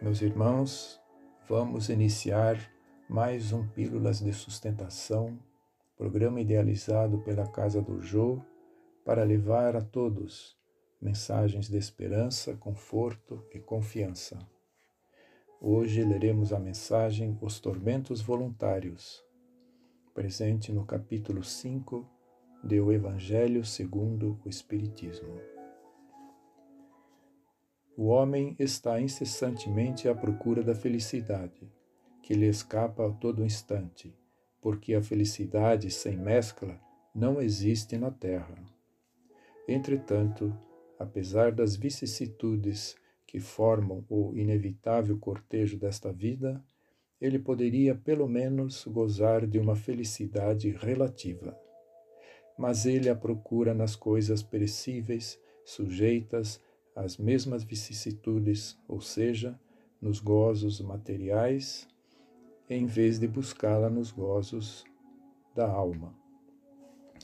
Meus irmãos, vamos iniciar mais um Pílulas de Sustentação, programa idealizado pela Casa do Jô para levar a todos mensagens de esperança, conforto e confiança. Hoje leremos a mensagem Os Tormentos Voluntários, presente no capítulo 5 do Evangelho segundo o Espiritismo. O homem está incessantemente à procura da felicidade, que lhe escapa a todo instante, porque a felicidade sem mescla não existe na terra. Entretanto, apesar das vicissitudes que formam o inevitável cortejo desta vida, ele poderia pelo menos gozar de uma felicidade relativa. Mas ele a procura nas coisas perecíveis, sujeitas as mesmas vicissitudes, ou seja, nos gozos materiais, em vez de buscá-la nos gozos da alma,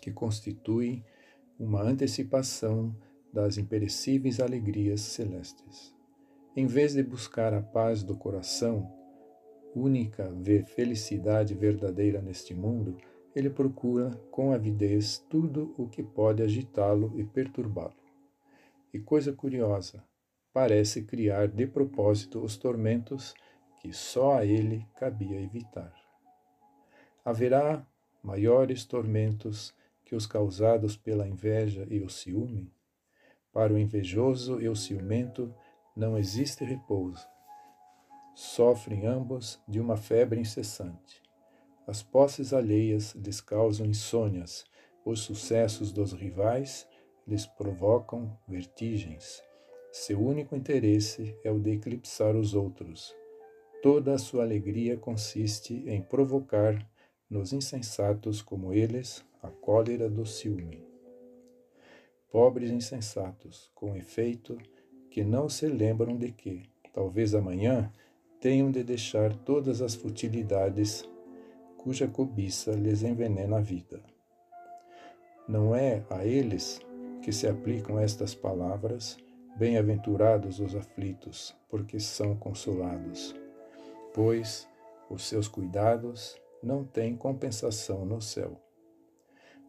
que constituem uma antecipação das imperecíveis alegrias celestes. Em vez de buscar a paz do coração, única felicidade verdadeira neste mundo, ele procura com avidez tudo o que pode agitá-lo e perturbá-lo. E coisa curiosa, parece criar de propósito os tormentos que só a ele cabia evitar. Haverá maiores tormentos que os causados pela inveja e o ciúme? Para o invejoso e o ciumento não existe repouso. Sofrem ambos de uma febre incessante. As posses alheias lhes causam insônias, os sucessos dos rivais lhes provocam vertigens. Seu único interesse é o de eclipsar os outros. Toda a sua alegria consiste em provocar nos insensatos como eles a cólera do ciúme. Pobres insensatos, com efeito, que não se lembram de que, talvez amanhã, tenham de deixar todas as futilidades cuja cobiça lhes envenena a vida. Não é a eles que se aplicam estas palavras: Bem-aventurados os aflitos, porque são consolados, pois os seus cuidados não têm compensação no céu.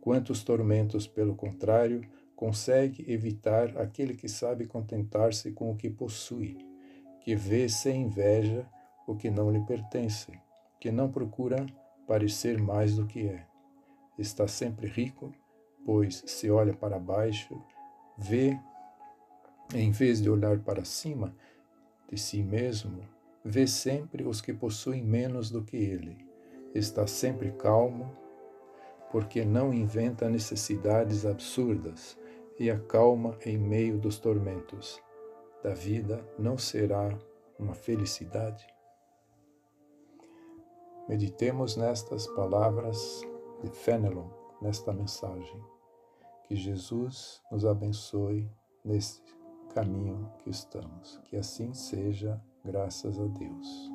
Quantos tormentos, pelo contrário, consegue evitar aquele que sabe contentar-se com o que possui, que vê sem inveja o que não lhe pertence, que não procura parecer mais do que é. Está sempre rico pois se olha para baixo, vê, em vez de olhar para cima de si mesmo, vê sempre os que possuem menos do que ele. Está sempre calmo, porque não inventa necessidades absurdas e acalma em meio dos tormentos. Da vida não será uma felicidade? Meditemos nestas palavras de Fenelon, nesta mensagem. Que Jesus nos abençoe nesse caminho que estamos. Que assim seja, graças a Deus.